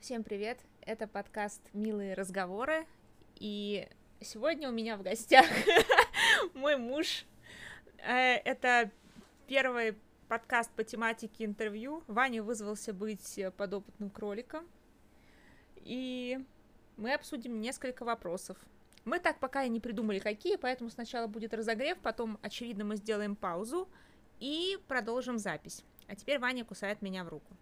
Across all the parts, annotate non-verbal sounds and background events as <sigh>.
Всем привет! Это подкаст «Милые разговоры», и сегодня у меня в гостях <laughs> мой муж. Э, это первый подкаст по тематике интервью. Ваня вызвался быть подопытным кроликом, и мы обсудим несколько вопросов. Мы так пока и не придумали, какие, поэтому сначала будет разогрев, потом, очевидно, мы сделаем паузу и продолжим запись. А теперь Ваня кусает меня в руку.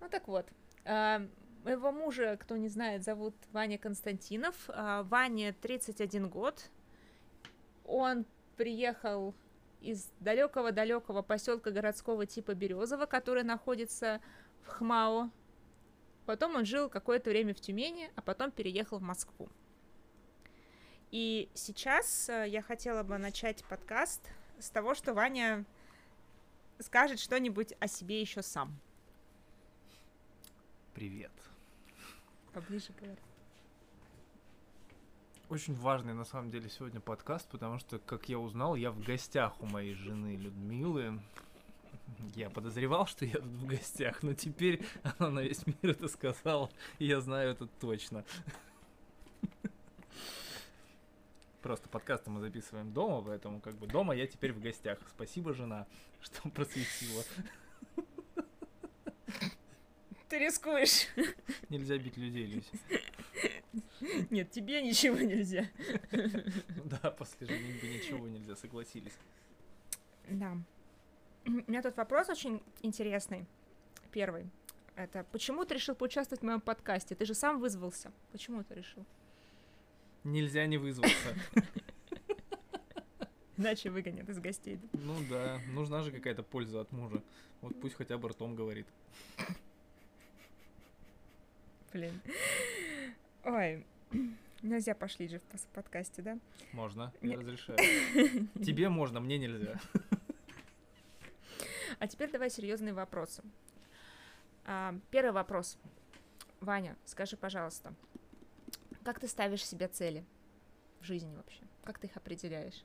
Ну так вот, моего мужа, кто не знает, зовут Ваня Константинов. А, Ване 31 год. Он приехал из далекого-далекого поселка городского типа Березово, который находится в Хмао. Потом он жил какое-то время в Тюмени, а потом переехал в Москву. И сейчас а, я хотела бы начать подкаст с того, что Ваня скажет что-нибудь о себе еще сам. Привет. Поближе говори. Очень важный на самом деле сегодня подкаст, потому что, как я узнал, я в гостях у моей жены Людмилы. Я подозревал, что я тут в гостях, но теперь она на весь мир это сказала, и я знаю это точно. Просто подкасты мы записываем дома, поэтому как бы дома я теперь в гостях. Спасибо, жена, что <laughs> просветила. Ты рискуешь. Нельзя бить людей, Люся. Нет, тебе ничего нельзя. Да, после женитьбы ничего нельзя, согласились. Да. У меня тут вопрос очень интересный. Первый. Это почему ты решил поучаствовать в моем подкасте? Ты же сам вызвался. Почему ты решил? Нельзя не вызваться. Иначе выгонят из гостей. Ну да, нужна же какая-то польза от мужа. Вот пусть хотя бы ртом говорит. Блин. Ой, нельзя пошли же в подкасте, да? Можно, я разрешаю. <laughs> Тебе можно, мне нельзя. А теперь давай серьезные вопросы. А, первый вопрос. Ваня, скажи, пожалуйста, как ты ставишь себе цели в жизни вообще? Как ты их определяешь?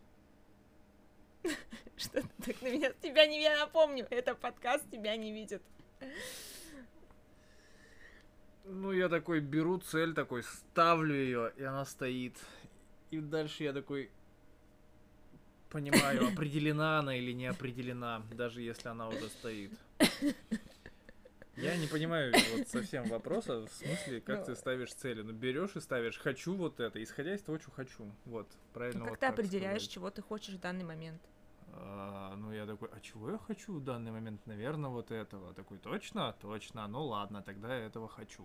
<laughs> Что ты так на меня? Тебя не я напомню, это подкаст тебя не видит. Ну, я такой беру цель, такой ставлю ее, и она стоит. И дальше я такой понимаю, определена она или не определена, даже если она уже стоит. Я не понимаю вот совсем вопроса, в смысле, как Но... ты ставишь цели. Ну, берешь и ставишь «хочу вот это», исходя из того, что хочу. Вот, правильно. Ну, как вот ты определяешь, сказать. чего ты хочешь в данный момент? А, ну, я такой, а чего я хочу в данный момент? Наверное, вот этого. Такой, точно? Точно. Ну, ладно, тогда я этого хочу.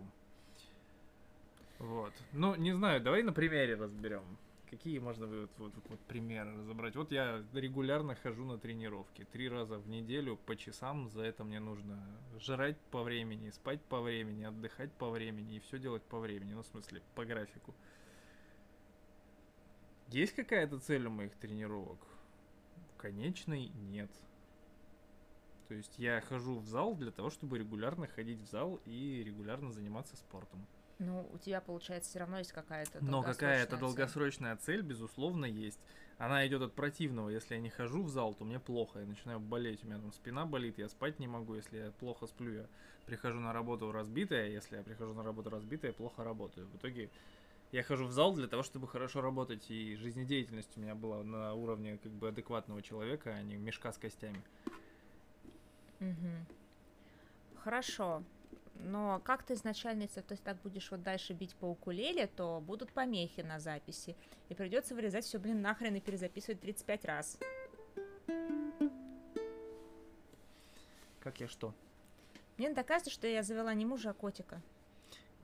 Вот. Ну, не знаю, давай на примере разберем. Какие можно вот, вот, вот, примеры разобрать? Вот я регулярно хожу на тренировки. Три раза в неделю по часам. За это мне нужно жрать по времени, спать по времени, отдыхать по времени и все делать по времени. Ну, в смысле, по графику. Есть какая-то цель у моих тренировок? Конечной нет. То есть я хожу в зал для того, чтобы регулярно ходить в зал и регулярно заниматься спортом. Ну, у тебя, получается, все равно есть какая-то Но какая-то долгосрочная цель, безусловно, есть. Она идет от противного. Если я не хожу в зал, то мне плохо. Я начинаю болеть, у меня там спина болит, я спать не могу. Если я плохо сплю, я прихожу на работу разбитая. Если я прихожу на работу разбитая, я плохо работаю. В итоге я хожу в зал для того, чтобы хорошо работать, и жизнедеятельность у меня была на уровне как бы адекватного человека, а не мешка с костями. Угу. Хорошо. Но как ты изначально, если ты так будешь вот дальше бить по укулеле, то будут помехи на записи. И придется вырезать все, блин, нахрен и перезаписывать 35 раз. Как я что? Мне доказывает, что я завела не мужа, а котика.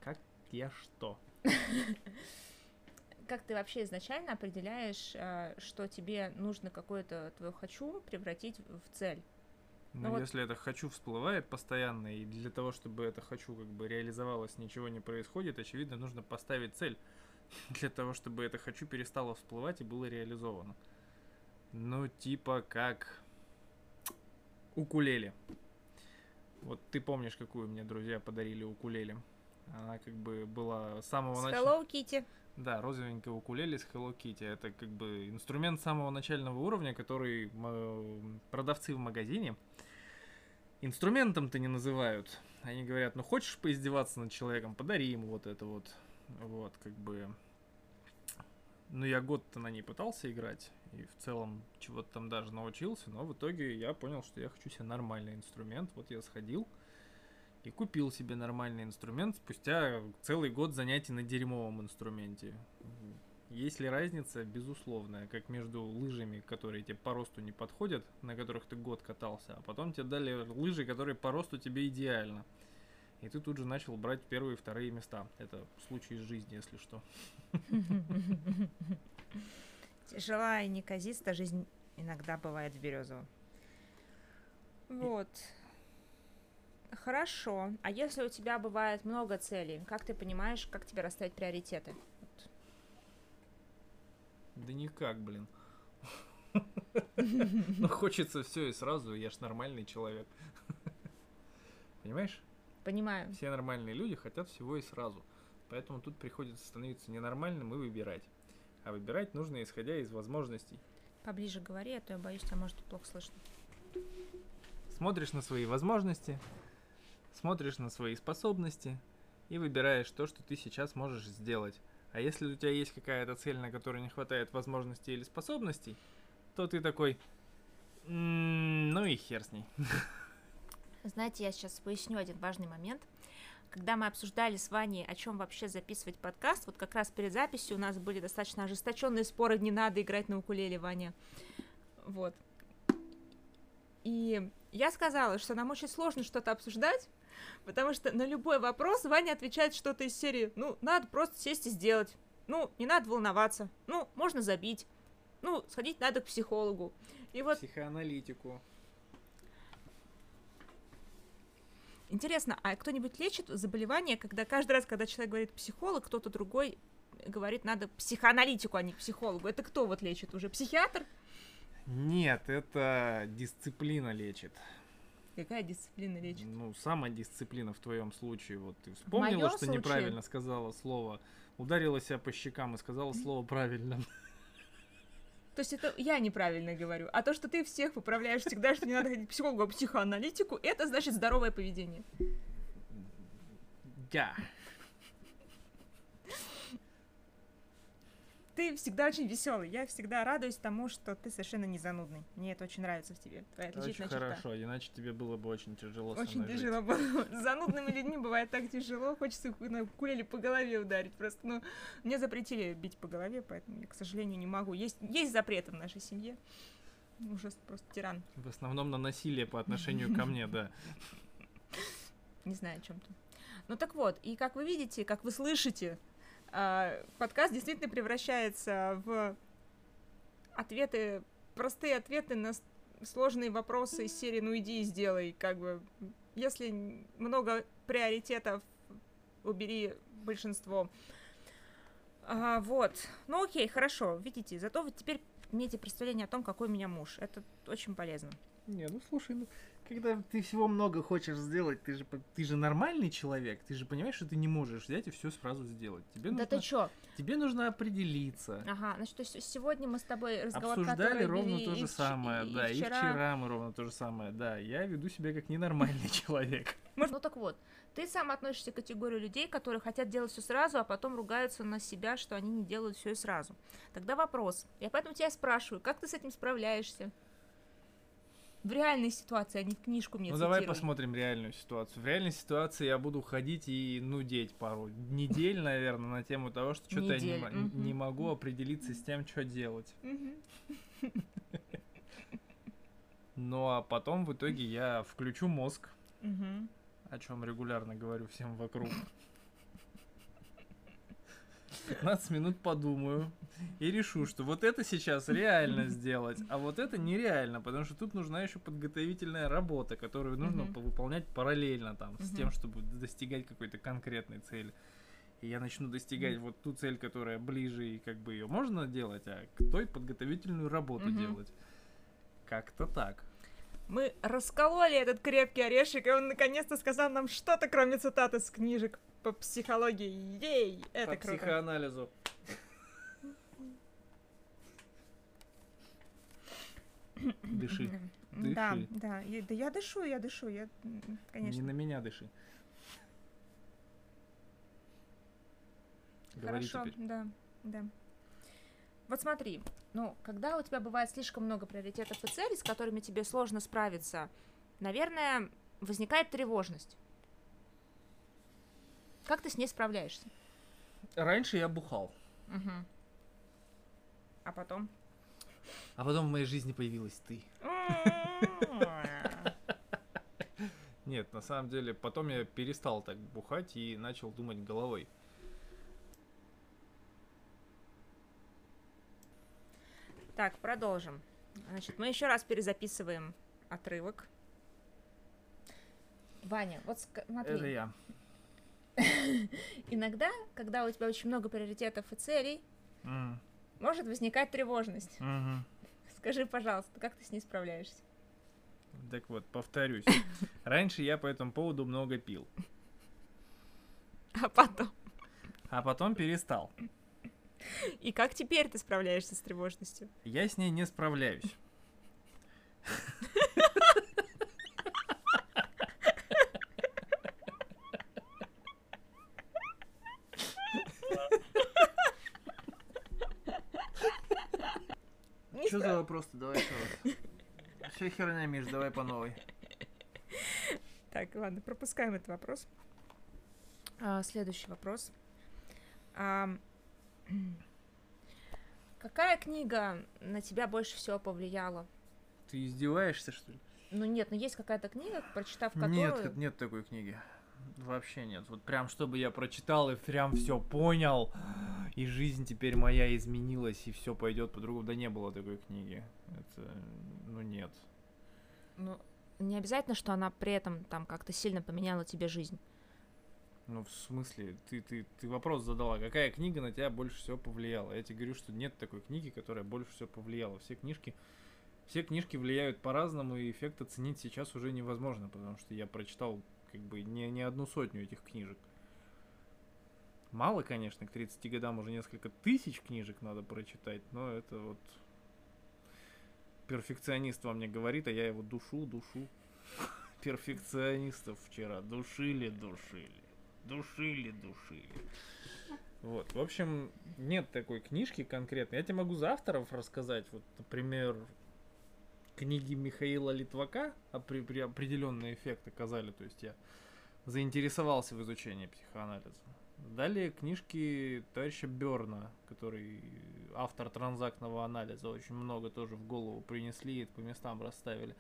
Как я что? <laughs> Как ты вообще изначально определяешь, а, что тебе нужно какое-то твое хочу превратить в цель? Ну, ну вот... если это хочу всплывает постоянно, и для того, чтобы это хочу как бы реализовалось, ничего не происходит, очевидно, нужно поставить цель <laughs> для того, чтобы это хочу перестало всплывать и было реализовано. Ну, типа как укулеле. Вот ты помнишь, какую мне друзья подарили укулеле? Она как бы была с самого начала. Hello Kitty. Да, розовенькая укулеле с Hello Kitty. Это как бы инструмент самого начального уровня, который продавцы в магазине инструментом-то не называют. они говорят, ну хочешь поиздеваться над человеком, подари ему вот это вот. Вот, как бы... Ну, я год-то на ней пытался играть, и в целом чего-то там даже научился, но в итоге я понял, что я хочу себе нормальный инструмент. Вот я сходил и купил себе нормальный инструмент спустя целый год занятий на дерьмовом инструменте. Есть ли разница? Безусловная, как между лыжами, которые тебе по росту не подходят, на которых ты год катался, а потом тебе дали лыжи, которые по росту тебе идеально. И ты тут же начал брать первые и вторые места. Это случай из жизни, если что. Тяжела и неказиста жизнь иногда бывает в Березово. Вот. Хорошо. А если у тебя бывает много целей, как ты понимаешь, как тебе расставить приоритеты? Вот. Да никак, блин. <laughs> Но хочется все и сразу, я ж нормальный человек. Понимаешь? Понимаю. Все нормальные люди хотят всего и сразу. Поэтому тут приходится становиться ненормальным и выбирать. А выбирать нужно исходя из возможностей. Поближе говори, а то я боюсь, тебя может плохо слышно. Смотришь на свои возможности, смотришь на свои способности и выбираешь то, что ты сейчас можешь сделать. А если у тебя есть какая-то цель, на которой не хватает возможностей или способностей, то ты такой, «М, ну и хер с ней. Знаете, я сейчас поясню один важный момент. Когда мы обсуждали с Ваней, о чем вообще записывать подкаст, вот как раз перед записью у нас были достаточно ожесточенные споры, не надо играть на укулеле, Ваня. Вот. И я сказала, что нам очень сложно что-то обсуждать, потому что на любой вопрос Ваня отвечает что-то из серии, ну, надо просто сесть и сделать. Ну, не надо волноваться. Ну, можно забить. Ну, сходить надо к психологу. И вот Психоаналитику. Интересно, а кто-нибудь лечит заболевание, когда каждый раз, когда человек говорит психолог, кто-то другой говорит, надо психоаналитику, а не к психологу. Это кто вот лечит? Уже психиатр? Нет, это дисциплина лечит. Какая дисциплина лечит? Ну, самодисциплина в твоем случае. Вот ты вспомнила, что случае? неправильно сказала слово, ударила себя по щекам и сказала слово правильно. То есть это я неправильно говорю. А то, что ты всех поправляешь всегда, что не надо ходить к психологу, а психоаналитику, это значит здоровое поведение. Я. Ты всегда очень веселый. Я всегда радуюсь тому, что ты совершенно не занудный. Мне это очень нравится в тебе. Твоя Очень отличительная черта. хорошо, иначе тебе было бы очень тяжело Очень мной жить. тяжело было. С <laughs> занудными людьми бывает так тяжело. Хочется кулеле по голове ударить. Просто, ну, мне запретили бить по голове, поэтому я, к сожалению, не могу. Есть, есть запреты в нашей семье. Ужас, просто тиран. В основном на насилие по отношению ко мне, да. <laughs> Не знаю, о чем ты. Ну так вот, и как вы видите, как вы слышите, подкаст действительно превращается в ответы, простые ответы на сложные вопросы из серии «Ну иди и сделай». Как бы, если много приоритетов, убери большинство. А, вот. Ну окей, хорошо. Видите, зато вы теперь имеете представление о том, какой у меня муж. Это очень полезно. Не, ну слушай, ну когда ты всего много хочешь сделать, ты же ты же нормальный человек, ты же понимаешь, что ты не можешь взять и все сразу сделать. Тебе Да нужно, ты чё? тебе нужно определиться. Ага, значит, то есть сегодня мы с тобой разговор, Обсуждали ровно то и же самое, и да, и вчера. вчера мы ровно то же самое, да. Я веду себя как ненормальный <laughs> человек. Ну так вот, ты сам относишься к категории людей, которые хотят делать все сразу, а потом ругаются на себя, что они не делают все и сразу. Тогда вопрос. Я поэтому тебя спрашиваю, как ты с этим справляешься? В реальной ситуации, а не в книжку мне Ну давай цитируй. посмотрим реальную ситуацию. В реальной ситуации я буду ходить и нудеть пару недель, <laughs> наверное, на тему того, что что-то я не, мгм. не могу определиться с тем, что делать. Мгм. Ну а потом в итоге я включу мозг, Мгм. о чем регулярно говорю всем вокруг. 15 минут подумаю и решу, что вот это сейчас реально сделать, а вот это нереально, потому что тут нужна еще подготовительная работа, которую нужно по- выполнять параллельно там с Мгм. тем, чтобы достигать какой-то конкретной цели. И я начну достигать вот ту цель, которая ближе, и как бы ее можно делать, а к той подготовительную работу Мгм. делать. Как-то так. Мы раскололи этот крепкий орешек, и он наконец-то сказал нам что-то, кроме цитат из книжек по психологии. Ей! Это По круто. психоанализу. Дыши. Дыши. Да, да, я, да я дышу, я дышу, я, конечно. Не на меня дыши. Говори Хорошо, теперь. да, да. Вот смотри, ну, когда у тебя бывает слишком много приоритетов и целей, с которыми тебе сложно справиться, наверное, возникает тревожность. Как ты с ней справляешься? Раньше я бухал, Мгм. А потом? а потом в моей жизни появилась ты. <laughs> Нет, на самом деле, потом я перестал так бухать и начал думать головой. Так, продолжим. Значит, мы еще раз перезаписываем отрывок. Ваня, вот смотри. Это я. Иногда, когда у тебя очень много приоритетов и целей, М, может возникать тревожность. мгм. Скажи, пожалуйста, как ты с ней справляешься? Так вот, повторюсь. <laughs> Раньше я по этому поводу много пил, А потом? а потом перестал. И как теперь ты справляешься с тревожностью? Я с ней не справляюсь. <laughs> За вопрос-то? Давай еще раз. Все херня, Миш, давай по новой. Так, ладно, пропускаем этот вопрос. А, следующий вопрос. Ам, какая книга на тебя больше всего повлияла? Ты издеваешься, что ли? Ну нет, ну есть какая-то книга, прочитав которую... Нет, нет такой книги. Вообще нет. Вот прям, чтобы я прочитал и прям все понял, и жизнь теперь моя изменилась, и все пойдет по-другому. Да не было такой книги. Это, ну нет. Ну, не обязательно, что она при этом там как-то сильно поменяла тебе жизнь. Ну, в смысле, ты, ты, ты вопрос задала, какая книга на тебя больше всего повлияла? Я тебе говорю, что нет такой книги, которая больше всего повлияла. Все книжки, все книжки влияют по-разному, и эффект оценить сейчас уже невозможно, потому что я прочитал как бы не, не одну сотню этих книжек. Мало, конечно, к 30 годам уже несколько тысяч книжек надо прочитать, но это вот перфекционист во мне говорит, а я его душу, душу. Перфекционистов вчера душили, душили душили, душили. Вот, в общем, нет такой книжки конкретно. Я тебе могу за авторов рассказать. Вот, например, книги Михаила Литвака опри- при- определенный эффект оказали. То есть я заинтересовался в изучении психоанализа. Далее книжки товарища Берна, который автор транзактного анализа, очень много тоже в голову принесли и по местам расставили.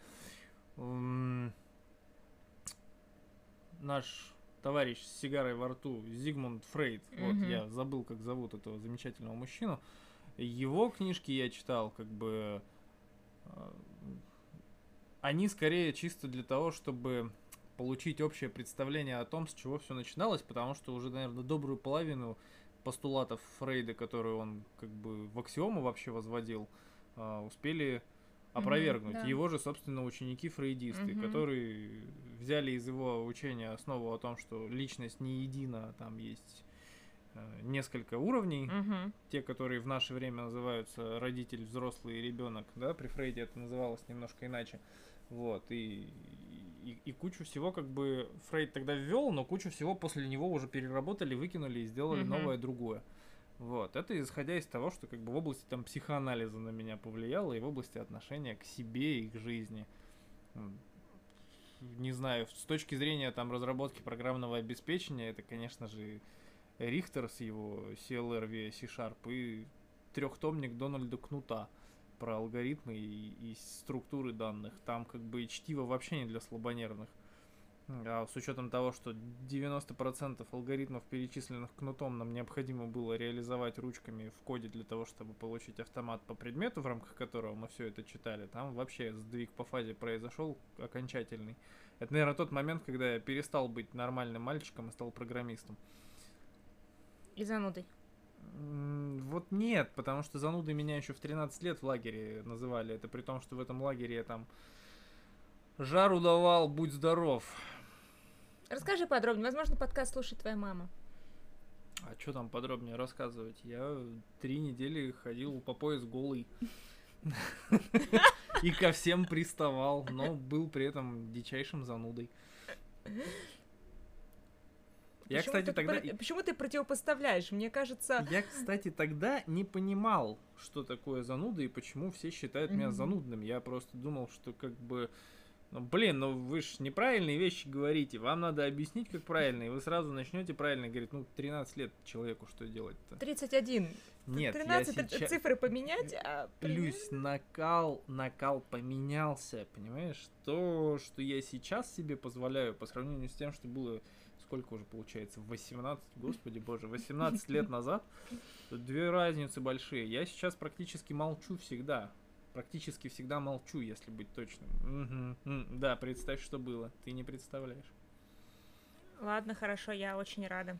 Наш товарищ с сигарой во рту Зигмунд Фрейд, вот Мгм. я забыл, как зовут этого замечательного мужчину. Его книжки я читал, как бы э, они скорее чисто для того, чтобы получить общее представление о том, с чего все начиналось, потому что уже, наверное, добрую половину постулатов Фрейда, которые он как бы в аксиому вообще возводил, э, успели опровергнуть. да. Его же, собственно, ученики-фрейдисты, Мгм. которые взяли из его учения основу о том, что личность не едина, а там есть э, несколько уровней, Мгм. те, которые в наше время называются родитель, взрослый и ребенок, да, при Фрейде это называлось немножко иначе. Вот, и, и, и кучу всего как бы Фрейд тогда ввел, но кучу всего после него уже переработали, выкинули и сделали Мгм. новое другое. Вот, это исходя из того, что как бы в области там психоанализа на меня повлияло и в области отношения к себе и к жизни. Не знаю, с точки зрения там разработки программного обеспечения, это, конечно же, Рихтер с его CLR via C-Sharp и трехтомник Дональда Кнута про алгоритмы и, и структуры данных. Там как бы чтиво вообще не для слабонервных. А с учетом того, что 90% алгоритмов, перечисленных кнутом, нам необходимо было реализовать ручками в коде для того, чтобы получить автомат по предмету, в рамках которого мы все это читали, там вообще сдвиг по фазе произошел окончательный. Это, наверное, тот момент, когда я перестал быть нормальным мальчиком и стал программистом. И занудой. Вот нет, потому что занудой меня еще в 13 лет в лагере называли. Это при том, что в этом лагере я там жару давал, будь здоров. Расскажи подробнее. Возможно, подкаст слушает твоя мама. А что там подробнее рассказывать? Я три недели ходил по пояс голый. и ко всем приставал, но был при этом дичайшим занудой. Я, почему кстати, ты, тогда... Почему ты противопоставляешь? Мне кажется... Я, кстати, тогда не понимал, что такое зануда и почему все считают меня занудным. Я просто думал, что как бы... Ну, блин, ну вы же неправильные вещи говорите. Вам надо объяснить, как правильно, и вы сразу начнете правильно говорить. Ну, 13 лет человеку что делать-то? 31. Нет, 13 я сейчас... цифры поменять, а... Плюс накал, накал поменялся, понимаешь? То, что я сейчас себе позволяю по сравнению с тем, что было сколько уже получается, 18, господи боже, 18 лет назад, две разницы большие. Я сейчас практически молчу всегда. Практически всегда молчу, если быть точным. Угу. Да, представь, что было. Ты не представляешь. Ладно, хорошо, я очень рада.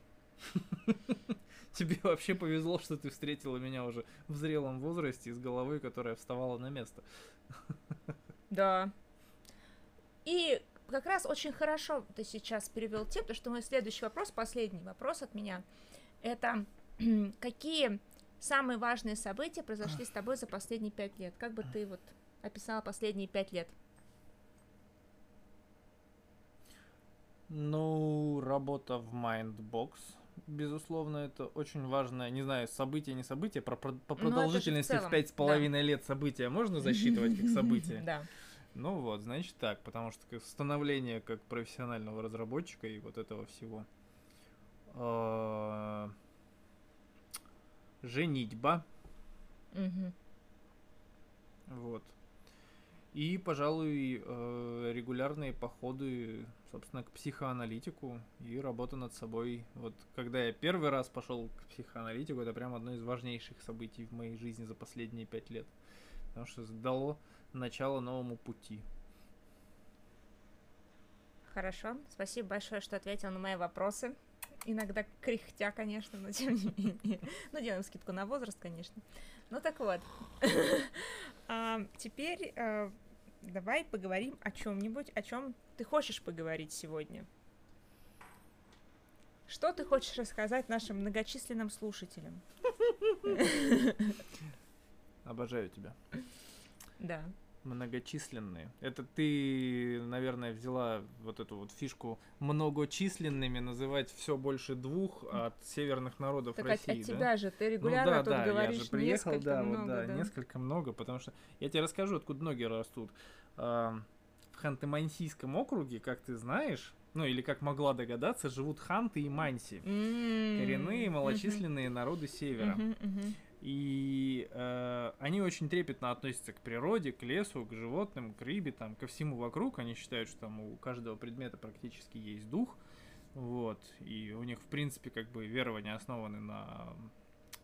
<laughs> Тебе вообще повезло, что ты встретила меня уже в зрелом возрасте с головой, которая вставала на место. Да. И как раз очень хорошо ты сейчас перевел тему, потому что мой следующий вопрос, последний вопрос от меня, это <clears throat> какие самые важные события произошли с тобой за последние пять лет? Как бы ты вот описала последние пять лет? Ну, работа в Mindbox, безусловно, это очень важное, не знаю, событие, не событие, про, про, по ну, продолжительности в пять с половиной лет события можно <laughs> засчитывать как событие? Да. Ну вот, значит так, потому что становление как профессионального разработчика и вот этого всего. А, женитьба. Угу. Вот. И, пожалуй, э, регулярные походы, собственно, к психоаналитику и работа над собой. Вот когда я первый раз пошел к психоаналитику, это прям одно из важнейших событий в моей жизни за последние пять лет. Потому что дало начало новому пути. Хорошо, спасибо большое, что ответил на мои вопросы. Иногда кряхтя, конечно, но тем не менее. Ну, делаем скидку на возраст, конечно. Ну так вот. <laughs> а, теперь а, давай поговорим о чем-нибудь, о чем ты хочешь поговорить сегодня. Что ты хочешь рассказать нашим многочисленным слушателям? Обожаю тебя. Да многочисленные. Это ты, наверное, взяла вот эту вот фишку многочисленными называть все больше двух от северных народов так России. От, от тебя же ты регулярно ну, да, тут да, говоришь я же приехал, несколько да, много, вот, да, да, несколько много, потому что я тебе расскажу, откуда ноги растут. В Ханты-Мансийском округе, как ты знаешь, ну или как могла догадаться, живут ханты и манси, mm-hmm. коренные малочисленные mm-hmm. народы севера. Mm-hmm, mm-hmm. И э, они очень трепетно относятся к природе, к лесу, к животным, к рыбе, там, ко всему вокруг. Они считают, что там у каждого предмета практически есть дух. Вот. И у них, в принципе, как бы верования основаны на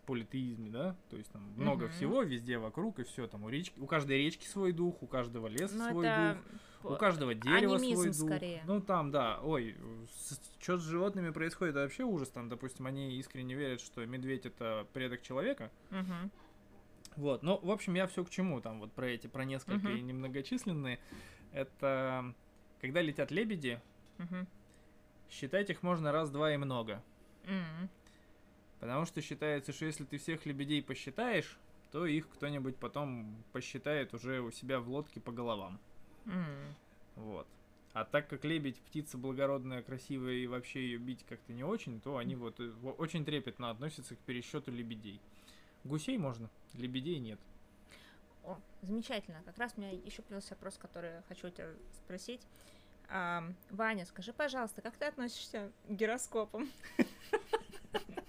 политеизме, да, то есть там много mm-hmm. всего везде вокруг и все там у речки, у каждой речки свой дух, у каждого леса Но ну, свой дух, у каждого дерева свой дух. Скорее. Ну там, да, ой, что с животными происходит, это вообще ужас. Там, допустим, они искренне верят, что медведь это предок человека. Mm-hmm. Вот, ну, в общем, я все к чему там вот про эти, про несколько mm-hmm. и немногочисленные. Это когда летят лебеди, mm-hmm. считать их можно раз, два и много. Mm-hmm. Потому что считается, что если ты всех лебедей посчитаешь, то их кто-нибудь потом посчитает уже у себя в лодке по головам. Mm. Вот. А так как лебедь птица благородная, красивая и вообще ее бить как-то не очень, то они вот э, очень трепетно относятся к пересчету лебедей. Гусей можно, лебедей нет. О, замечательно. Как раз у меня еще появился вопрос, который я хочу тебя спросить. А, Ваня, скажи, пожалуйста, как ты относишься к гироскопам? <laughs>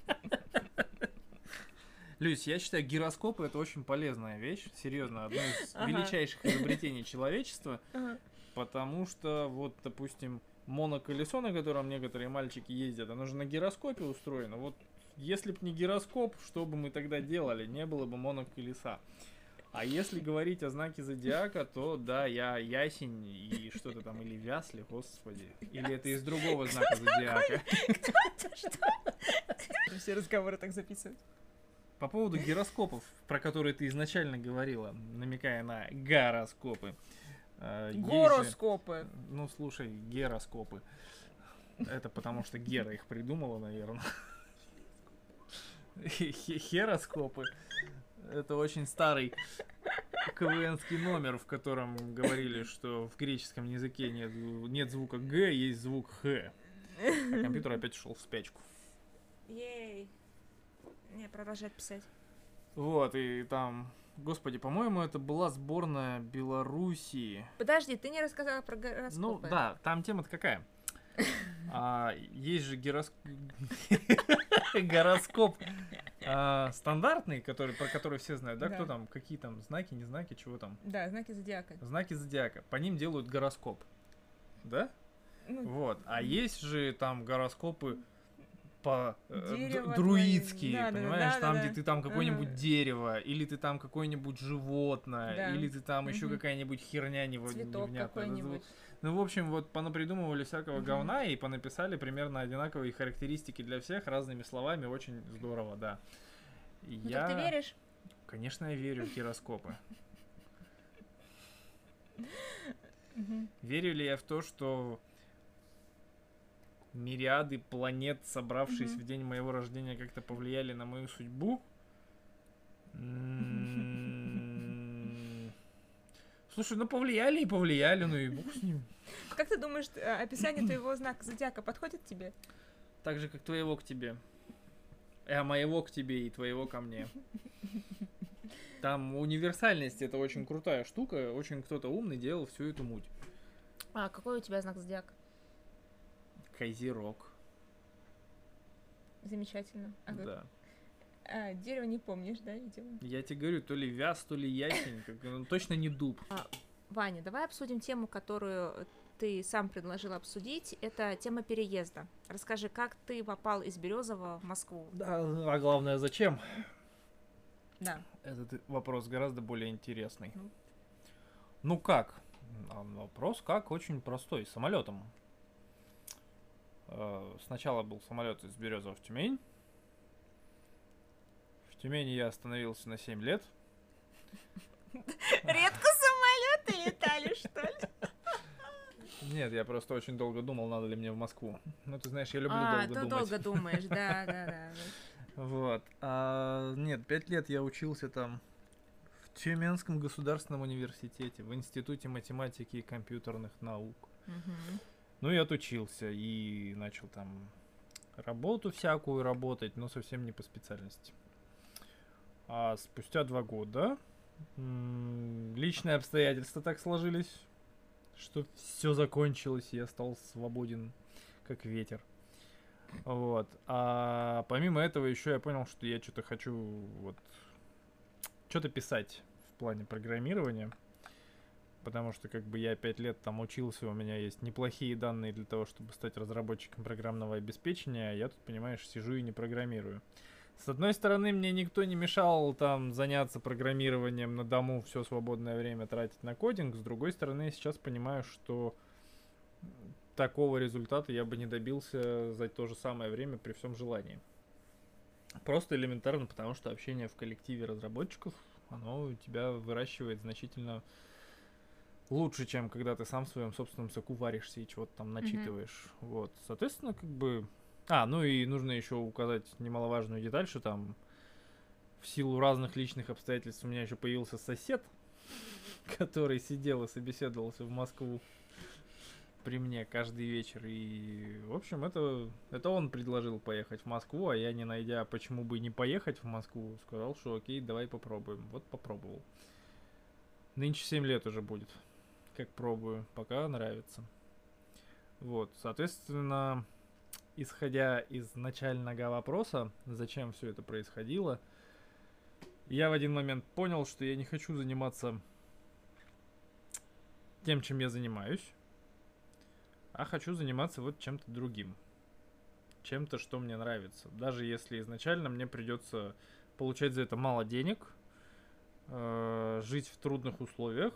Люсь, я считаю, гироскопы это очень полезная вещь, серьезно, одно из ага. величайших изобретений человечества, ага. потому что вот, допустим, моноколесо, на котором некоторые мальчики ездят, оно же на гироскопе устроено. Вот если бы не гироскоп, что бы мы тогда делали? Не было бы моноколеса. А если говорить о знаке зодиака, то да, я ясень и что-то там, или вясли, господи. Или это из другого знака зодиака. Кто это? Что? Все разговоры так записывают. По поводу гироскопов, про которые ты изначально говорила, намекая на гороскопы. Э, Гороскопы. Же, ну, слушай, героскопы. Это потому что Гера их придумала, наверное. Хероскопы. Это очень старый, КВНский номер, в котором говорили, что в греческом языке нет, нет звука Г, есть звук Х. А компьютер опять ушел в спячку. Ей. Не, продолжать писать. Вот, и там, господи, по-моему, это была сборная Белоруссии. Подожди, ты не рассказала про гороскопы. Ну, да, там тема-то какая? <laughs> А, есть же гирос- <laughs> гороскоп а, стандартный, который, про который все знают, да? Да. Кто там, какие там знаки, не знаки, чего там? Да, знаки зодиака. Знаки зодиака. По ним делают гороскоп. Да? Ну, Вот. А есть же там гороскопы по э, Дерево друидские. Да, да, да, понимаешь, да, там, да, где да. ты там какое-нибудь Ага. дерево, или ты там какое-нибудь животное, Да. или ты там еще Мгм. какая-нибудь херня нево- цветок невнятная. какой-нибудь. Ну, в общем, вот понапридумывали всякого Мгм. говна и понаписали примерно одинаковые характеристики для всех разными словами. Очень здорово, да. Ну, я... ты веришь? Конечно, я верю в гироскопы. <laughs> Верю ли я в то, что мириады планет, собравшись Мгм. в день моего рождения, как-то повлияли на мою судьбу? М, Слушай, ну повлияли и повлияли, ну и бог с ним. Как ты думаешь, а, описание твоего знака зодиака подходит тебе? Так же, как твоего к тебе. А моего к тебе и твоего ко мне. Там универсальность это очень крутая штука. Очень кто-то умный делал всю эту муть. А какой у тебя знак зодиака? Козерог. Замечательно. А, как- Да. а, дерево не помнишь, да, видимо? Я тебе говорю, то ли вяз, то ли ясень. как- ну, точно не дуб. Ваня, давай обсудим тему, которую ты сам предложил обсудить. Это тема переезда. Расскажи, как ты попал из Березова в Москву? Да, а главное, зачем? Да. Этот вопрос гораздо более интересный. Ну. Ну как? А Вопрос как очень простой. Самолетом. Э, Сначала был самолет из Березова в Тюмень. В Тюмени я остановился на 7 лет. <laughs> Редко самолеты летали, что ли? <laughs> Нет, я просто очень долго думал, надо ли мне в Москву. Ну, ты знаешь, я люблю а, долго ты думать. долго <laughs> думаешь, да, да, да. Вот. А, нет, пять лет я учился там в Тюменском государственном университете, в Институте математики и компьютерных наук. Мгм. Ну, я отучился и начал там работу всякую работать, но совсем не по специальности. А спустя два года личные обстоятельства так сложились, что все закончилось, и я стал свободен, как ветер. Вот. А помимо этого еще я понял, что я что-то хочу вот что-то писать в плане программирования. Потому что как бы я пять лет там учился, у меня есть неплохие данные для того, чтобы стать разработчиком программного обеспечения, а я тут, понимаешь, сижу и не программирую. С одной стороны, мне никто не мешал там заняться программированием на дому, все свободное время тратить на кодинг. С другой стороны, я сейчас понимаю, что такого результата я бы не добился за то же самое время при всем желании. Просто элементарно, потому что общение в коллективе разработчиков, оно тебя выращивает значительно лучше, чем когда ты сам в своем собственном соку варишься и чего-то там начитываешь. Вот. Соответственно, как бы. А, ну и нужно еще указать немаловажную деталь, что там в силу разных личных обстоятельств у меня еще появился сосед, <laughs> который сидел и собеседовался в Москву при мне каждый вечер. И, в общем, это, это он предложил поехать в Москву, а я, не найдя, почему бы не поехать в Москву, сказал, что окей, давай попробуем. Вот попробовал. Нынче 7 лет уже будет, как пробую, пока нравится. Вот, соответственно, исходя из начального вопроса, зачем все это происходило, я в один момент понял, что я не хочу заниматься тем, чем я занимаюсь, а хочу заниматься вот чем-то другим. Чем-то, что мне нравится. Даже если изначально мне придется получать за это мало денег, э, жить в трудных условиях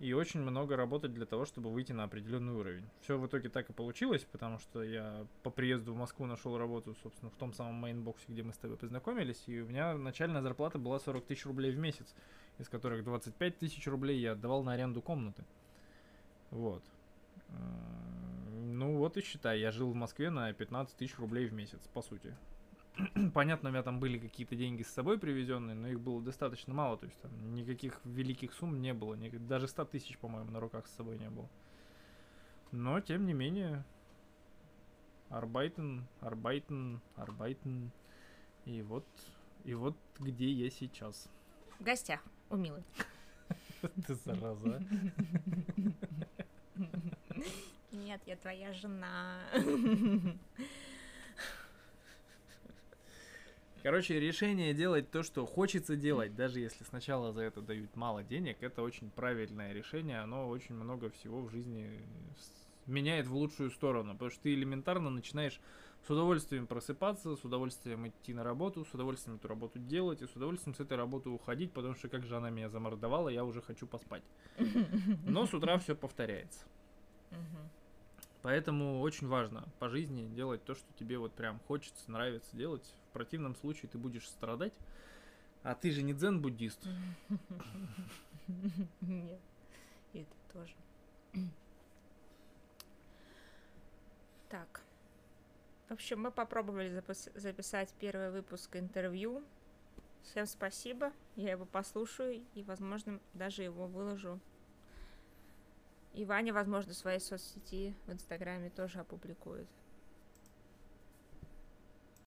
и очень много работать для того, чтобы выйти на определенный уровень. Все в итоге так и получилось, потому что я по приезду в Москву нашел работу, собственно, в том самом мейнбоксе, где мы с тобой познакомились, и у меня начальная зарплата была 40 тысяч рублей в месяц, из которых 25 тысяч рублей я отдавал на аренду комнаты. Вот. Ну вот и считай, я жил в Москве на 15 тысяч рублей в месяц, по сути. <clears throat> Понятно, у меня там были какие-то деньги с собой привезенные, но их было достаточно мало, то есть там никаких великих сумм не было, ни- даже 100 тысяч, по-моему, на руках с собой не было. Но, тем не менее, Арбайтен, Арбайтен, Арбайтен, и вот, и вот где я сейчас. В гостях у Милы. <laughs> Ты зараза. <laughs> Нет, я твоя жена. <laughs> Короче, решение делать то, что хочется делать, даже если сначала за это дают мало денег, это очень правильное решение. Оно очень много всего в жизни с- меняет в лучшую сторону. Потому что ты элементарно начинаешь с удовольствием просыпаться, с удовольствием идти на работу, с удовольствием эту работу делать и с удовольствием с этой работы уходить, потому что как же она меня замордовала, я уже хочу поспать. <laughs> Но с утра все повторяется. Поэтому очень важно по жизни делать то, что тебе вот прям хочется, нравится делать. В противном случае ты будешь страдать. А ты же не дзен-буддист. <laughs> Нет, это тоже. Так. В общем, мы попробовали запис- записать первый выпуск интервью. Всем спасибо. Я его послушаю и, возможно, даже его выложу. И Ваня, возможно, в своей соцсети в Инстаграме тоже опубликует.